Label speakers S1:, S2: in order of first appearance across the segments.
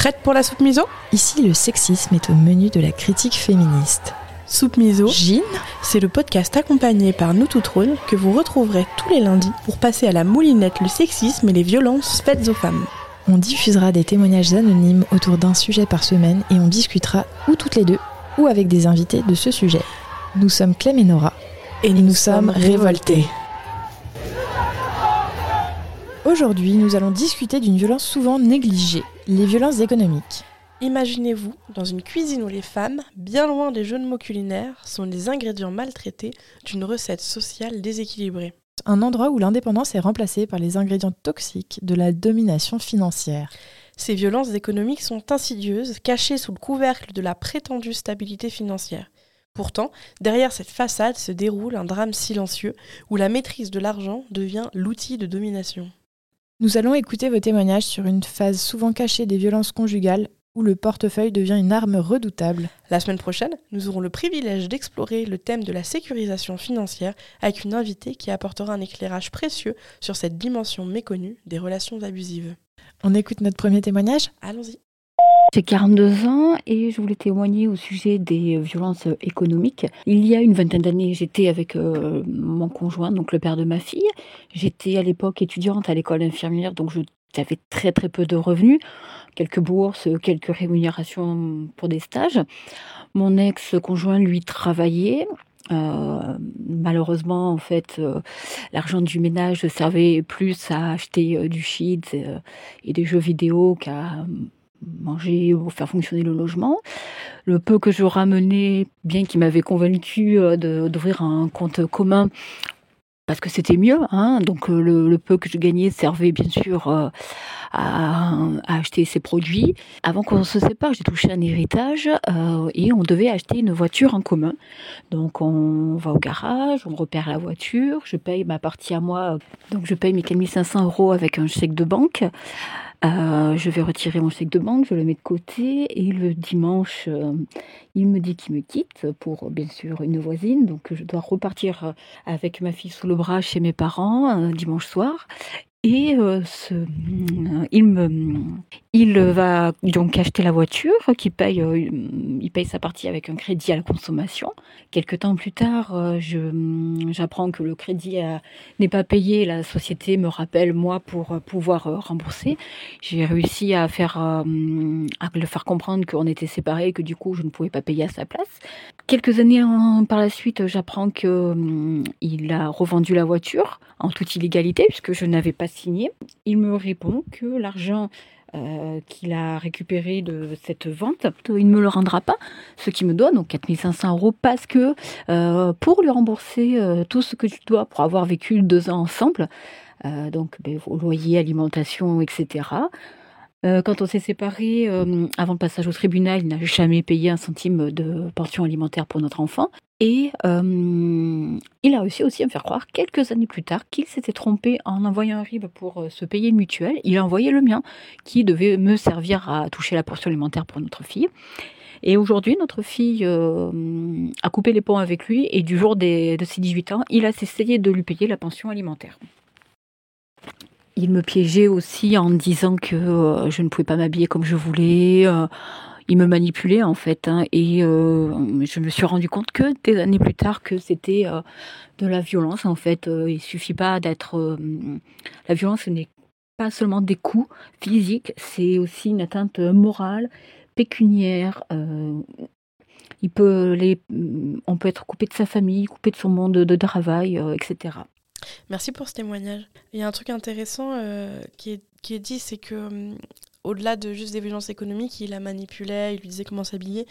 S1: Prête pour la soupe miso?
S2: Ici, le sexisme est au menu de la critique féministe.
S1: Soupe miso,
S2: Gine
S1: c'est le podcast accompagné par nous tout trône que vous retrouverez tous les lundis pour passer à la moulinette le sexisme et les violences faites aux femmes.
S2: On diffusera des témoignages anonymes autour d'un sujet par semaine et on discutera ou toutes les deux ou avec des invités de ce sujet. Nous sommes Clem et Nora
S1: Et
S2: nous sommes révoltés. Aujourd'hui, nous allons discuter d'une violence souvent négligée, les violences économiques.
S1: Imaginez-vous dans une cuisine où les femmes, bien loin des jeux de mots culinaires, sont les ingrédients maltraités d'une recette sociale déséquilibrée.
S2: Un endroit où l'indépendance est remplacée par les ingrédients toxiques de la domination financière.
S1: Ces violences économiques sont insidieuses, cachées sous le couvercle de la prétendue stabilité financière. Pourtant, derrière cette façade se déroule un drame silencieux où la maîtrise de l'argent devient l'outil de domination.
S2: Nous allons écouter vos témoignages sur une phase souvent cachée des violences conjugales où le portefeuille devient une arme redoutable.
S1: La semaine prochaine, nous aurons le privilège d'explorer le thème de la sécurisation financière avec une invitée qui apportera un éclairage précieux sur cette dimension méconnue des relations abusives.
S2: On écoute notre premier témoignage
S1: Allons-y.
S3: J'ai 42 ans et je voulais témoigner au sujet des violences économiques. Il y a une vingtaine d'années, j'étais avec euh, mon conjoint, donc le père de ma fille. J'étais à l'époque étudiante à l'école infirmière, donc j'avais très très peu de revenus, quelques bourses, quelques rémunérations pour des stages. Mon ex-conjoint, lui, travaillait. Euh, malheureusement, en fait, euh, l'argent du ménage servait plus à acheter euh, du shit euh, et des jeux vidéo qu'à manger ou faire fonctionner le logement. Le peu que je ramenais, bien qu'il m'avait convaincu euh, d'ouvrir un compte commun, parce que c'était mieux, hein, donc euh, le, peu que je gagnais servait bien sûr euh, à, acheter ces produits. Avant qu'on se sépare, j'ai touché un héritage et on devait acheter une voiture en commun. Donc on va au garage, on repère la voiture, je paye ma partie à moi, donc je paye mes 4500 euros avec un chèque de banque. Euh, je vais retirer mon chèque de banque, je le mets de côté et le dimanche, euh, il me dit qu'il me quitte pour bien sûr une voisine. Donc je dois repartir euh, avec ma fille sous le bras chez mes parents un dimanche soir. Et euh, euh, il va donc acheter la voiture, euh, il paye sa partie avec un crédit à la consommation. Quelque temps plus tard, j'apprends que le crédit n'est pas payé. La société me rappelle moi pour pouvoir rembourser. J'ai réussi à le faire comprendre qu'on était séparés et que du coup je ne pouvais pas payer à sa place. Quelques années par la suite, j'apprends que il a revendu la voiture en toute illégalité puisque je n'avais pas signé. Il me répond que l'argent euh, qu'il a récupéré de cette vente, il ne me le rendra pas, ce qui me doit donc 4500 euros parce que euh, pour lui rembourser euh, tout ce que tu dois pour avoir vécu deux ans ensemble, donc ben, loyer, alimentation, etc. Euh, quand on s'est séparés, euh, avant le passage au tribunal, il n'a jamais payé un centime de pension alimentaire pour notre enfant. Et euh, il a réussi aussi à me faire croire, quelques années plus tard, qu'il s'était trompé en envoyant un RIB pour se payer une mutuelle. Il a envoyé le mien, qui devait me servir à toucher la pension alimentaire pour notre fille. Et aujourd'hui, notre fille a coupé les ponts avec lui, et du jour des- de ses 18 ans, il a essayé de lui payer la pension alimentaire. Il me piégeait aussi en disant que euh, je ne pouvais pas m'habiller comme je voulais. euh, il me manipulait en fait. hein, et euh, je me suis rendu compte que des années plus tard que c'était de la violence en fait. Il suffit pas d'être. la violence, ce n'est pas seulement des coups physiques, c'est aussi une atteinte morale, pécuniaire. il peut les, on peut être coupé de sa famille, coupé de son monde de travail, etc.
S1: Merci pour ce témoignage. Il y a un truc intéressant euh, qui, est, dit, c'est que hum, au-delà de juste des violences économiques, il la manipulait, il lui disait comment s'habiller.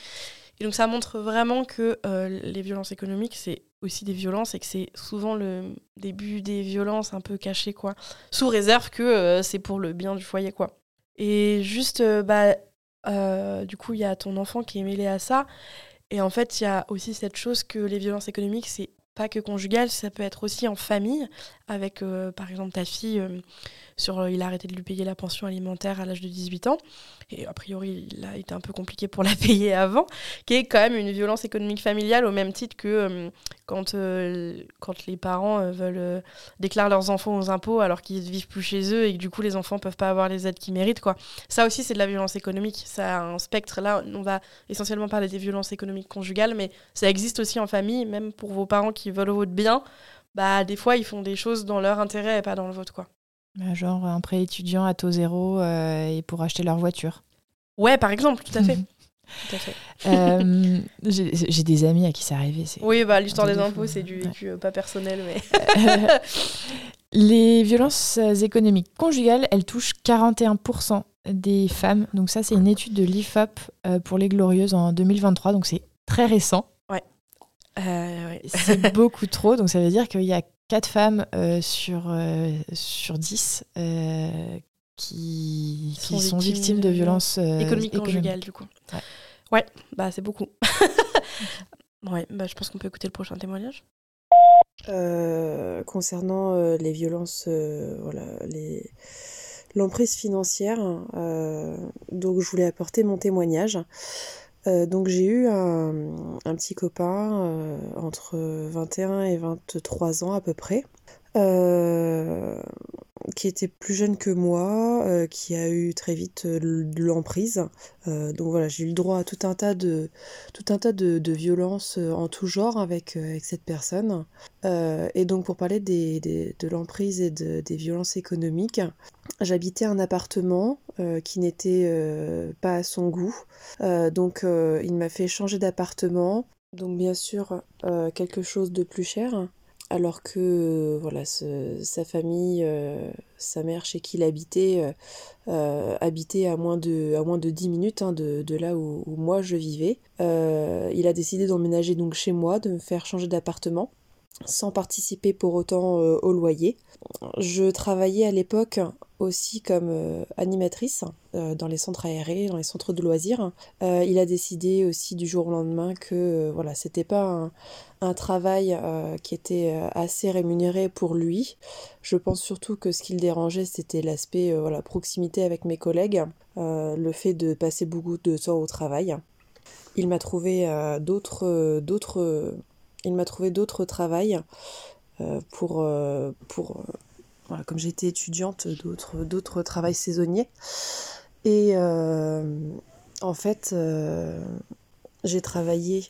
S1: Et donc ça montre vraiment que euh, les violences économiques, c'est aussi des violences et que c'est souvent le début des violences un peu cachées, quoi. Sous réserve que euh, c'est pour le bien du foyer, quoi. Et juste, bah, du coup, il y a ton enfant qui est mêlé à ça. Et en fait, il y a aussi cette chose que les violences économiques, c'est pas que conjugales, ça peut être aussi en famille, avec par exemple ta fille sur il a arrêté de lui payer la pension alimentaire à l'âge de 18 ans. Et a priori il a été un peu compliqué pour la payer avant qui est quand même une violence économique familiale au même titre que euh, quand euh, quand les parents euh, veulent déclarer leurs enfants aux impôts alors qu'ils vivent plus chez eux et que du coup les enfants peuvent pas avoir les aides qu'ils méritent quoi. Ça aussi c'est de la violence économique. Ça a un spectre. Là on va essentiellement parler des violences économiques conjugales mais ça existe aussi en famille même pour vos parents qui veulent votre bien bah des fois ils font des choses dans leur intérêt et pas dans le vôtre quoi
S2: bah, genre un prêt étudiant à taux zéro euh, et pour acheter leur voiture.
S1: Ouais, par exemple, tout à fait.
S2: Euh, j'ai des amis à qui c'est arrivé.
S1: Oui, bah, l'histoire des impôts, c'est du vécu euh, pas personnel. mais
S2: Les violences économiques conjugales, elles touchent 41% des femmes. Donc ça, c'est une étude de l'IFOP pour les Glorieuses en 2023. Donc c'est très récent.
S1: Ouais.
S2: C'est beaucoup trop. Donc ça veut dire qu'il y a 4 femmes euh, sur, euh, sur 10 euh, qui, qui sont, victimes, de, violences
S1: économiques conjugales, du coup. Ouais, ouais bah, c'est beaucoup. ouais, bah, je pense qu'on peut écouter le prochain témoignage.
S4: concernant les violences, voilà, les l'emprise financière, donc je voulais apporter mon témoignage. Euh, donc j'ai eu un, petit copain euh, entre 21 et 23 ans à peu près, qui était plus jeune que moi, qui a eu très vite de l'emprise. donc voilà, j'ai eu le droit à tout un tas de, tout un tas de, violences en tout genre avec, avec cette personne. et donc pour parler de l'emprise et des violences économiques, J'habitais un appartement euh, qui n'était euh, pas à son goût. Euh, donc il m'a fait changer d'appartement. Donc bien sûr quelque chose de plus cher. Alors que voilà, sa famille, sa mère chez qui il habitait, habitait à moins de, à moins de 10 minutes hein, de, là où, où, moi je vivais. il a décidé d'emménager donc chez moi, de me faire changer d'appartement sans participer pour autant au loyer. Je travaillais à l'époque aussi comme euh, animatrice euh, dans les centres aérés, dans les centres de loisirs. Euh, il a décidé aussi du jour au lendemain que voilà, c'était pas un, travail qui était assez rémunéré pour lui. Je pense surtout que ce qui le dérangeait, c'était l'aspect voilà, proximité avec mes collègues, le fait de passer beaucoup de temps au travail. Il m'a trouvé d'autres d'autres il m'a trouvé d'autres travails pour, pour comme j'étais étudiante, d'autres, d'autres travails saisonniers. Et euh, en fait, euh, j'ai travaillé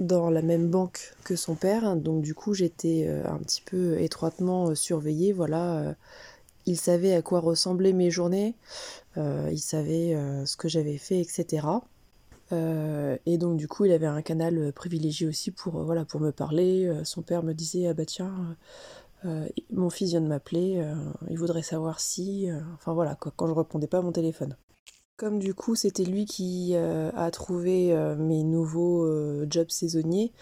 S4: dans la même banque que son père, donc du coup j'étais euh, un petit peu étroitement surveillée. Voilà, il savait à quoi ressemblaient mes journées, il savait ce que j'avais fait, etc. et donc du coup il avait un canal privilégié aussi pour, voilà, pour me parler. son père me disait ah bah tiens euh, mon fils vient de m'appeler, euh, il voudrait savoir si. Euh, enfin voilà, quand je répondais pas à mon téléphone. Comme du coup c'était lui qui a trouvé mes nouveaux jobs saisonniers,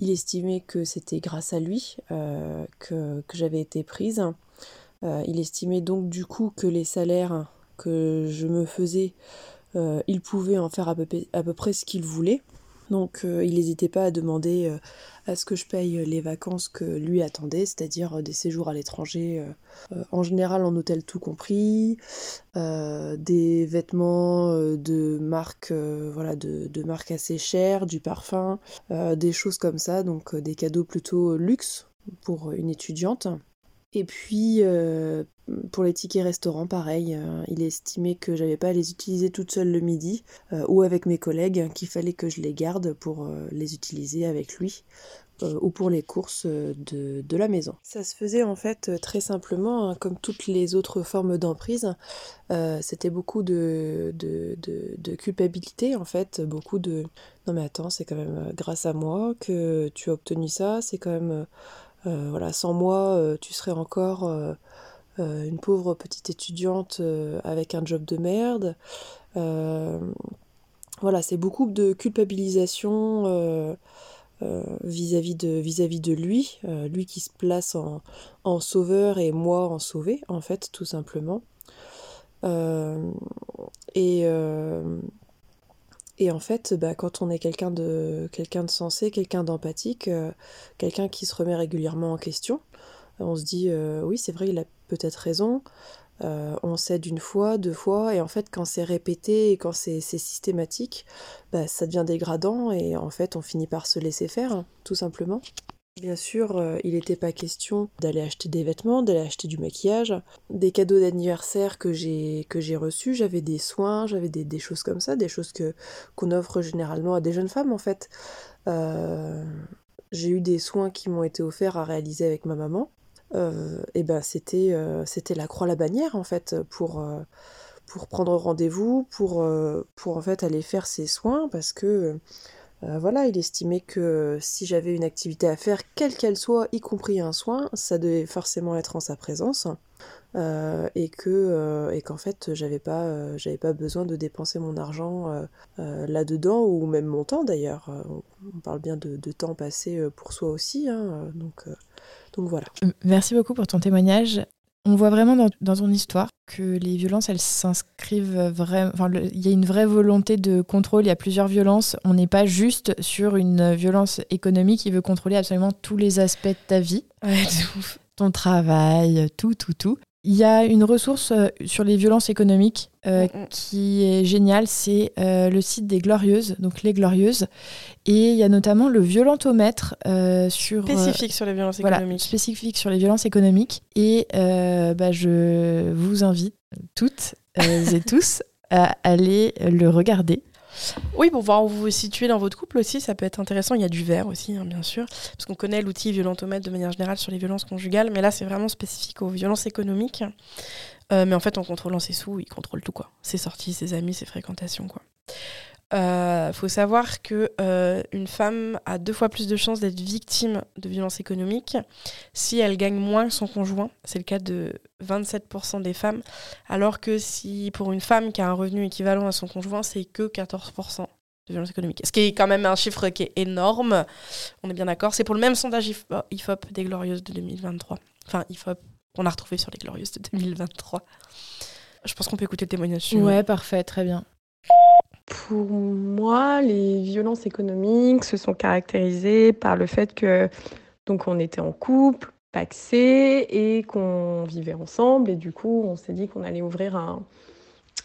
S4: il estimait que c'était grâce à lui que, j'avais été prise. il estimait donc du coup que les salaires que je me faisais, il pouvait en faire à peu près ce qu'il voulait. Donc il n'hésitait pas à demander à ce que je paye les vacances que lui attendait, c'est-à-dire euh, des séjours à l'étranger, euh, euh, en général en hôtel tout compris, des vêtements de marque, voilà, de, de marque assez chère, du parfum, des choses comme ça, donc des cadeaux plutôt luxe pour une étudiante. Et puis, pour les tickets restaurants, pareil, il estimait que j'avais pas à les utiliser toute seule le midi ou avec mes collègues, qu'il fallait que je les garde pour les utiliser avec lui. ou pour les courses de, de, la maison. Ça se faisait en fait très simplement, hein, comme toutes les autres formes d'emprise. C'était beaucoup de, de, de, culpabilité en fait, beaucoup de non mais attends, c'est quand même grâce à moi que tu as obtenu ça, c'est quand même euh, voilà, sans moi, euh, tu serais encore euh, une pauvre petite étudiante avec un job de merde. voilà, c'est beaucoup de culpabilisation vis-à-vis de, lui, lui qui se place en, sauveur et moi en sauvé, en fait, tout simplement. et Et en fait, bah, quand on est quelqu'un de, quelqu'un de sensé, quelqu'un d'empathique, quelqu'un qui se remet régulièrement en question, on se dit oui, c'est vrai, il a peut-être raison. on cède une fois, deux fois, et en fait, quand c'est répété et quand c'est systématique, bah, ça devient dégradant et en fait, on finit par se laisser faire, hein, tout simplement. Bien sûr, euh, il n'était pas question d'aller acheter des vêtements, d'aller acheter du maquillage, des cadeaux d'anniversaire que j'ai reçus, j'avais des soins, j'avais des, choses comme ça, des choses que qu'on offre généralement à des jeunes femmes en fait. Euh, j'ai eu des soins qui m'ont été offerts à réaliser avec ma maman. Euh, et ben c'était c'était la croix la bannière en fait pour pour prendre rendez-vous, pour en fait aller faire ces soins parce que euh, voilà, il estimait que si j'avais une activité à faire, quelle qu'elle soit, y compris un soin, ça devait forcément être en sa présence. Euh, et que euh, et qu'en fait j'avais pas j'avais pas besoin de dépenser mon argent là dedans ou même mon temps d'ailleurs on parle bien de, temps passé pour soi aussi hein, donc donc voilà
S2: merci beaucoup pour ton témoignage on voit vraiment dans, ton histoire que les violences, elles s'inscrivent vraiment. Enfin, il y a une vraie volonté de contrôle. Il y a plusieurs violences. On n'est pas juste sur une violence économique qui veut contrôler absolument tous les aspects de ta vie. ton travail, tout, tout, tout. Il y a une ressource euh, sur les violences économiques euh, mm, mm. qui est géniale, c'est euh, le site des Glorieuses, donc les Glorieuses. Et il y a notamment le violentomètre sur...
S1: Spécifique sur les violences économiques.
S2: spécifique sur les violences économiques. Et bah, je vous invite toutes et tous à aller le regarder.
S1: Oui, pour voir où vous vous situez dans votre couple aussi, ça peut être intéressant. Il y a du verre aussi, hein, bien sûr, parce qu'on connaît l'outil violentomètre de manière générale sur les violences conjugales, mais là, c'est vraiment spécifique aux violences économiques. Euh, mais en fait, en contrôlant ses sous, il contrôle tout, quoi. Ses sorties, ses amis, ses fréquentations, quoi. Euh, faut savoir que euh, une femme a deux fois plus de chances d'être victime de violences économiques si elle gagne moins que son conjoint. C'est le cas de 27% des femmes, alors que si pour une femme qui a un revenu équivalent à son conjoint, c'est que 14% de violences économiques. Ce qui est quand même un chiffre qui est énorme. On est bien d'accord. C'est pour le même sondage IFOP des Glorieuses de 2023. Enfin, IFOP qu'on a retrouvé sur les Glorieuses de 2023. Je pense qu'on peut écouter le témoignage.
S2: Ouais, parfait, très bien.
S5: Pour moi, les violences économiques se sont caractérisées par le fait que donc on était en couple, paxé et qu'on vivait ensemble et du coup on s'est dit qu'on allait ouvrir un,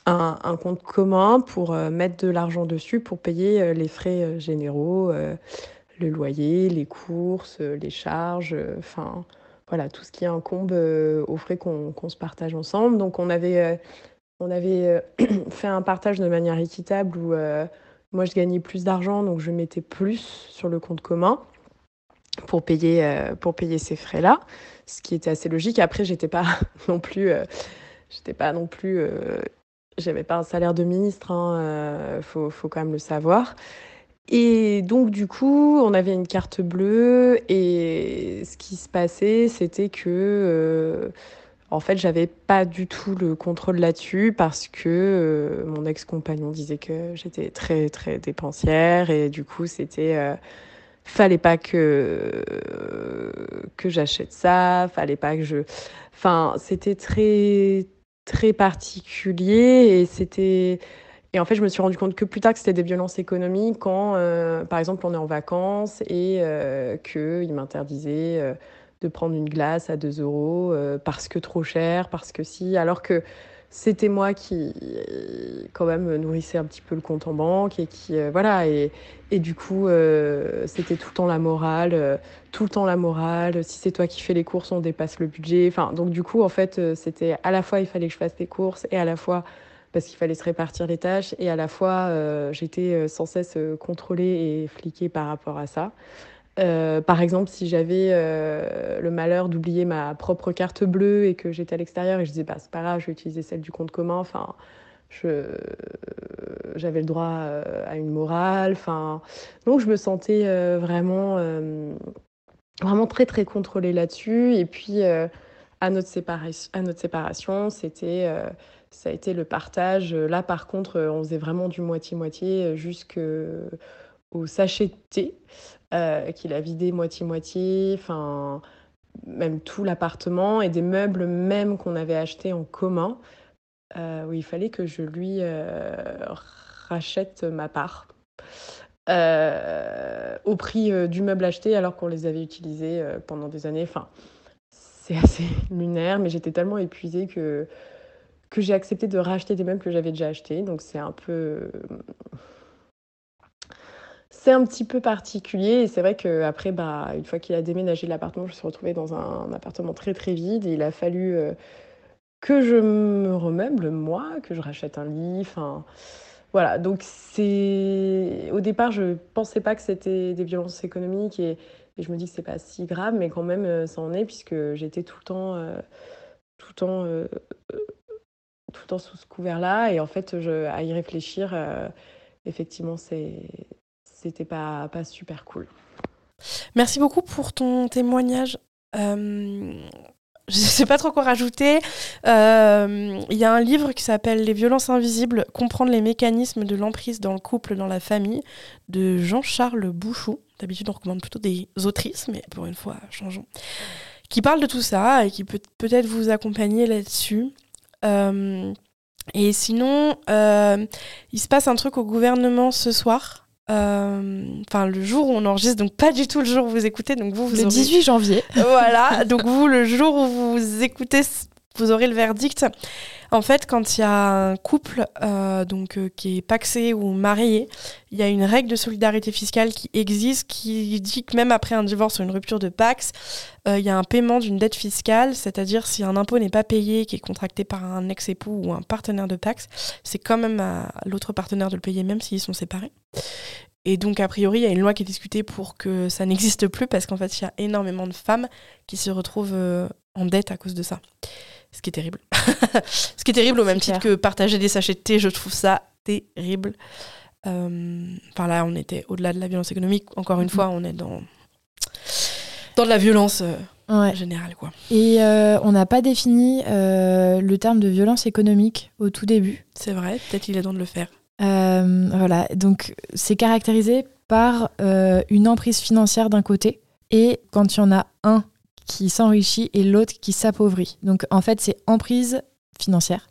S5: un, compte commun pour euh, mettre de l'argent dessus pour payer euh, les frais euh, généraux, le loyer, les courses, les charges, enfin voilà tout ce qui incombe aux frais qu'on se partage ensemble. Donc on avait on avait euh, fait un partage de manière équitable où euh, moi je gagnais plus d'argent, donc je mettais plus sur le compte commun pour payer, euh, pour payer ces frais-là, ce qui était assez logique. Après, j'étais pas non plus, j'étais pas non plus, j'avais pas un salaire de ministre, il hein, faut, faut, quand même le savoir. Et donc du coup, on avait une carte bleue et ce qui se passait, c'était que en fait, j'avais pas du tout le contrôle là-dessus parce que euh, mon ex-compagnon disait que j'étais très très dépensière et du coup, c'était euh, fallait pas que que j'achète ça, fallait pas que je enfin, c'était très très particulier et c'était et en fait, je me suis rendu compte que plus tard que c'était des violences économiques quand, euh, par exemple, on est en vacances et qu'il m'interdisait de prendre une glace à 2 euros euh, parce que trop cher, parce que si, alors que c'était moi qui quand même nourrissais un petit peu le compte en banque et qui euh, voilà et, du coup euh, c'était tout le temps la morale tout le temps la morale si c'est toi qui fais les courses on dépasse le budget. Enfin donc du coup en fait c'était à la fois il fallait que je fasse les courses et à la fois parce qu'il fallait se répartir les tâches et à la fois j'étais sans cesse contrôlée et fliquée par rapport à ça euh, par exemple, si j'avais euh, le malheur d'oublier ma propre carte bleue et que j'étais à l'extérieur et je disais, bah, c'est pas grave, je vais utiliser celle du compte commun, enfin, j'avais le droit euh, à une morale, enfin, donc je me sentais vraiment, vraiment très très contrôlée là-dessus. Et puis, à, notre séparation, c'était, ça a été le partage. Là, par contre, on faisait vraiment du moitié-moitié jusqu'au sachet de thé. Euh, qu'il a vidé moitié-moitié, enfin, même tout l'appartement et des meubles même qu'on avait achetés en commun, euh, où il fallait que je lui euh, rachète ma part. au prix du meuble acheté alors qu'on les avait utilisés pendant des années. Enfin, c'est assez lunaire, mais j'étais tellement épuisée que, que j'ai accepté de racheter des meubles que j'avais déjà achetés. Donc c'est un peu c'est un petit peu particulier et c'est vrai qu'après, bah, une fois qu'il a déménagé de l'appartement, je me suis retrouvée dans un, appartement très très vide et il a fallu euh, que je me remeuble moi, que je rachète un lit, enfin voilà. Donc c'est au départ, je pensais pas que c'était des violences économiques et, je me dis que c'est pas si grave, mais quand même euh, ça en est puisque j'étais tout le temps, euh, tout le temps, tout le temps sous ce couvert-là et en fait, à y réfléchir, effectivement, c'est c'était pas, pas super cool.
S1: Merci beaucoup pour ton témoignage. Euh, je ne sais pas trop quoi rajouter. Euh, il y a un livre qui s'appelle Les violences invisibles, comprendre les mécanismes de l'emprise dans le couple, dans la famille, de Jean-Charles Bouchou. D'habitude, on recommande plutôt des autrices, mais pour une fois, changeons. Qui parle de tout ça et qui peut peut-être vous accompagner là-dessus. Euh, et sinon, il se passe un truc au gouvernement ce soir. Euh, enfin, le jour où on enregistre, donc pas du tout le jour où vous écoutez. Donc vous, vous
S2: le 18 janvier.
S1: Voilà. donc vous, le jour où vous écoutez, vous aurez le verdict. En fait, quand il y a un couple euh, donc euh, qui est paxé ou marié, il y a une règle de solidarité fiscale qui existe qui dit que même après un divorce ou une rupture de pax, il y a un paiement d'une dette fiscale, c'est-à-dire si un impôt n'est pas payé, qui est contracté par un ex-époux ou un partenaire de pax, c'est quand même à l'autre partenaire de le payer même s'ils sont séparés. Et donc, a priori, il y a une loi qui est discutée pour que ça n'existe plus, parce qu'en fait, il y a énormément de femmes qui se retrouvent euh, en dette à cause de ça. Ce qui est terrible. Ce qui est terrible au même titre que partager des sachets de thé, je trouve ça terrible. Euh, enfin là, on était au-delà de la violence économique. Encore une fois, on est dans, dans de la violence euh, générale. Quoi.
S2: Et on n'a pas défini le terme de violence économique au tout début.
S1: C'est vrai, peut-être il est temps de le faire.
S2: Euh, voilà, donc c'est caractérisé par euh, une emprise financière d'un côté et quand il y en a un qui s'enrichit et l'autre qui s'appauvrit. Donc en fait, c'est emprise financière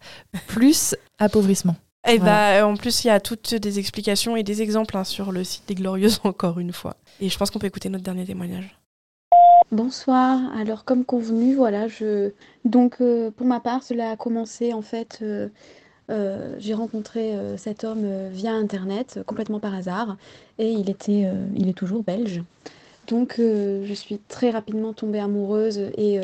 S2: plus appauvrissement.
S1: Et bah, en plus, il y a toutes des explications et des exemples hein, sur le site des Glorieuses, encore une fois. Et je pense qu'on peut écouter notre dernier témoignage.
S6: Bonsoir. Alors, comme convenu, voilà, je. Donc, euh, pour ma part, cela a commencé en fait euh, j'ai rencontré euh, cet homme euh, via Internet, complètement par hasard, et il, était, il est toujours belge. Donc je suis très rapidement tombée amoureuse et,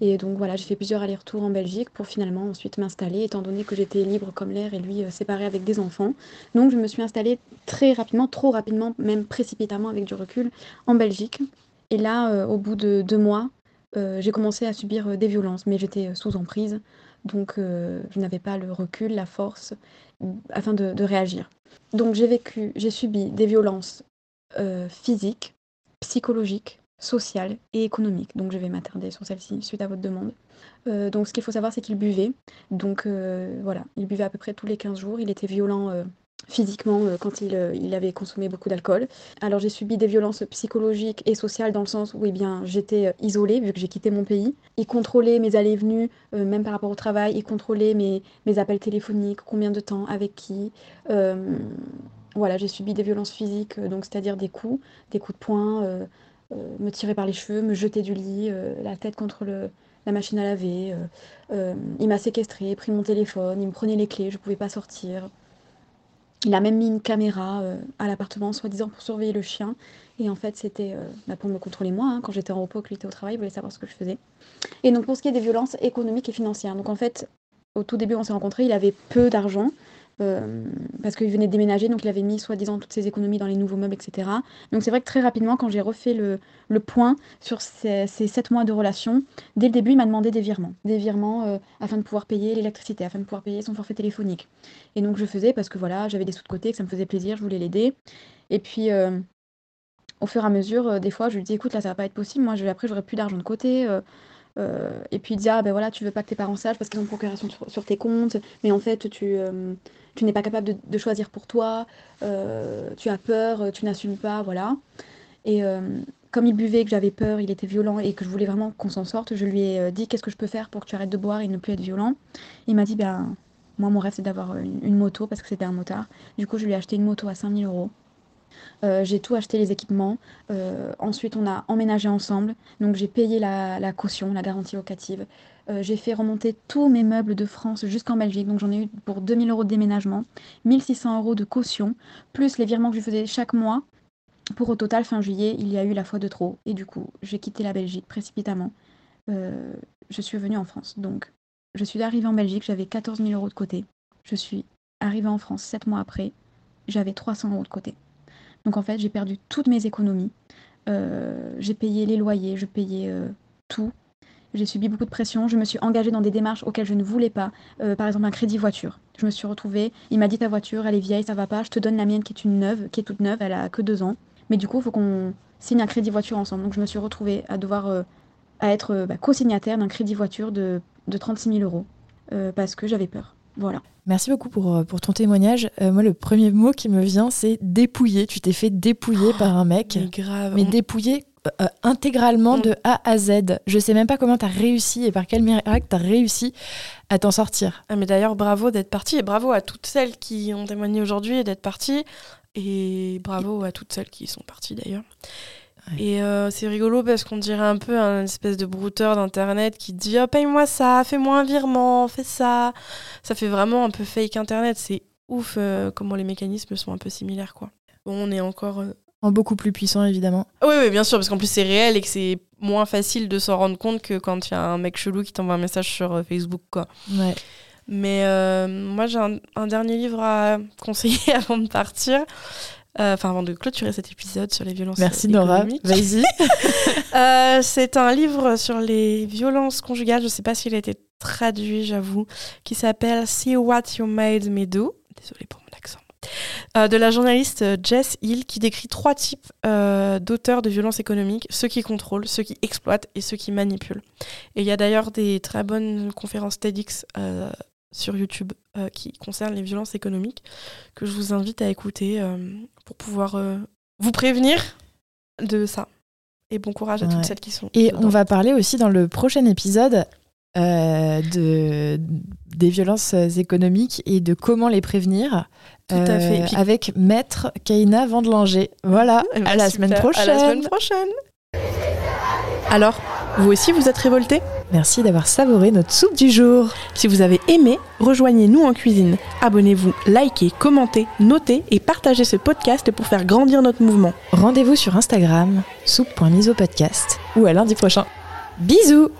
S6: et donc voilà, j'ai fait plusieurs allers-retours en Belgique pour finalement ensuite m'installer, étant donné que j'étais libre comme l'air et lui séparé avec des enfants. Donc je me suis installée très rapidement, trop rapidement, même précipitamment avec du recul, en Belgique. Et là, au bout de deux mois, j'ai commencé à subir des violences, mais j'étais sous emprise. Donc euh, je n'avais pas le recul, la force afin de, réagir. Donc j'ai vécu, j'ai subi des violences euh, physiques, psychologiques, sociales et économiques. Donc je vais m'attarder sur celle-ci suite à votre demande. Euh, donc ce qu'il faut savoir, c'est qu'il buvait. Donc voilà, il buvait à peu près tous les 15 jours. Il était violent physiquement euh, quand euh, il, avait consommé beaucoup d'alcool. Alors j'ai subi des violences psychologiques et sociales dans le sens où eh bien, j'étais euh, isolée vu que j'ai quitté mon pays. Il contrôlait mes allées et venues, même par rapport au travail. Il contrôlait mes appels téléphoniques, combien de temps, avec qui. Voilà, j'ai subi des violences physiques, donc c'est-à-dire des coups, des coups de poing, me tirer par les cheveux, me jeter du lit, la tête contre la machine à laver. il m'a séquestré, pris mon téléphone, il me prenait les clés, je ne pouvais pas sortir. Il a même mis une caméra euh, à l'appartement, soi-disant pour surveiller le chien. Et en fait, c'était euh, bah, pour me contrôler moi. Hein. Quand j'étais en repos, que lui était au travail, il voulait savoir ce que je faisais. Et donc, pour ce qui est des violences économiques et financières, donc en fait, au tout début, on s'est rencontrés, il avait peu d'argent. Euh, parce qu'il venait de déménager, donc il avait mis soi-disant toutes ses économies dans les nouveaux meubles, etc. Donc c'est vrai que très rapidement, quand j'ai refait le, point sur ces, sept mois de relation, dès le début, il m'a demandé des virements. Des virements euh, afin de pouvoir payer l'électricité, afin de pouvoir payer son forfait téléphonique. Et donc je faisais parce que voilà, j'avais des sous de côté, que ça me faisait plaisir, je voulais l'aider. Et puis euh, au fur et à mesure, des fois, je lui dis écoute, là ça va pas être possible, moi je, après j'aurai plus d'argent de côté. Et puis dit ah ben voilà tu veux pas que tes parents sachent parce qu'ils ont procuration sur, tes comptes mais en fait tu tu n'es pas capable de, choisir pour toi, euh, tu as peur, euh, tu n'assumes pas, voilà. Et euh, comme il buvait, que j'avais peur, il était violent et que je voulais vraiment qu'on s'en sorte, je lui ai dit qu'est-ce que je peux faire pour que tu arrêtes de boire et ne plus être violent? Il m'a dit ben Moi, mon rêve, c'est d'avoir une, une moto parce que c'était un motard. Du coup, je lui ai acheté une moto à 5000 euros. Euh, j'ai tout acheté, les équipements. Euh, ensuite, on a emménagé ensemble. Donc, j'ai payé la, caution, la garantie locative. Euh, j'ai fait remonter tous mes meubles de France jusqu'en Belgique. Donc, j'en ai eu pour 2000 euros de déménagement, 1600 euros de caution, plus les virements que je faisais chaque mois. Pour au total, fin juillet, il y a eu la fois de trop. Et du coup, j'ai quitté la Belgique précipitamment. Je suis venue en France. Donc, je suis arrivée en Belgique, j'avais 14 000 euros de côté. Je suis arrivée en France 7 mois après, j'avais 300 euros de côté. Donc en fait, j'ai perdu toutes mes économies. Euh, j'ai payé les loyers, je payais euh, tout. J'ai subi beaucoup de pression. Je me suis engagée dans des démarches auxquelles je ne voulais pas. Euh, par exemple, un crédit voiture. Je me suis retrouvée. Il m'a dit ta voiture, elle est vieille, ça va pas. Je te donne la mienne qui est une neuve, qui est toute neuve. Elle a que deux ans. Mais du coup, il faut qu'on signe un crédit voiture ensemble. Donc je me suis retrouvée à devoir à être bah, co-signataire d'un crédit voiture de, de 36 000 euros parce que j'avais peur. Voilà.
S2: Merci beaucoup pour, euh, pour ton témoignage. Euh, moi, le premier mot qui me vient, c'est dépouiller. Tu t'es fait dépouiller par un mec,
S1: Mais grave.
S2: mais dépouiller euh, intégralement
S1: Mm.
S2: de A à Z. Je sais même pas comment tu as réussi et par quel miracle tu as réussi à t'en sortir.
S1: Ah, mais d'ailleurs, bravo d'être partie et bravo à toutes celles qui ont témoigné aujourd'hui et d'être parties. Et bravo à toutes celles qui sont parties d'ailleurs.
S2: Ouais.
S1: Et euh, c'est rigolo parce qu'on dirait un peu un espèce de brouteur d'internet qui dit oh, paye-moi ça, fais-moi un virement, fais ça. Ça fait vraiment un peu fake internet. C'est ouf euh, comment les mécanismes sont un peu similaires quoi. Bon, on est encore. euh,
S2: En beaucoup plus puissant, évidemment.
S1: Oui, oui, bien sûr, parce qu'en plus c'est réel et que c'est moins facile de s'en rendre compte que quand il y a un mec chelou qui t'envoie un message sur Facebook quoi.
S2: Ouais.
S1: Mais moi, j'ai un, un dernier livre à conseiller avant de partir. Euh, Enfin, avant de clôturer cet épisode sur les violences
S2: Merci Nora. Vas-y.
S1: Euh, c'est un livre sur les violences conjugales. Je ne sais pas s'il a été traduit, j'avoue, qui s'appelle See What You Made Me Do. Désolée pour mon accent. Euh, de la journaliste Jess Hill qui décrit trois types euh, d'auteurs de violences économiques ceux qui contrôlent, ceux qui exploitent et ceux qui manipulent. Et il y a d'ailleurs des très bonnes conférences TEDx sur YouTube euh, qui concernent les violences économiques que je vous invite à écouter euh, pour pouvoir euh, vous prévenir de ça. Et bon courage à
S2: Ouais.
S1: toutes celles qui sont.
S2: Et
S1: dedans.
S2: on va parler aussi dans le prochain épisode de, des violences économiques et de comment les prévenir.
S1: Tout à fait. Puis-
S2: Avec Maître Kaina Vandelanger. Voilà,
S1: Eh ben,
S2: à la
S1: super.
S2: semaine prochaine.
S1: À la semaine prochaine. Alors, vous aussi vous êtes révoltés?
S2: Merci d'avoir savouré notre soupe du jour.
S1: Si vous avez aimé, rejoignez-nous en cuisine. Abonnez-vous, likez, commentez, notez et partagez ce podcast pour faire grandir notre mouvement.
S2: Rendez-vous sur Instagram, soupe.misopodcast ou à lundi prochain. Bisous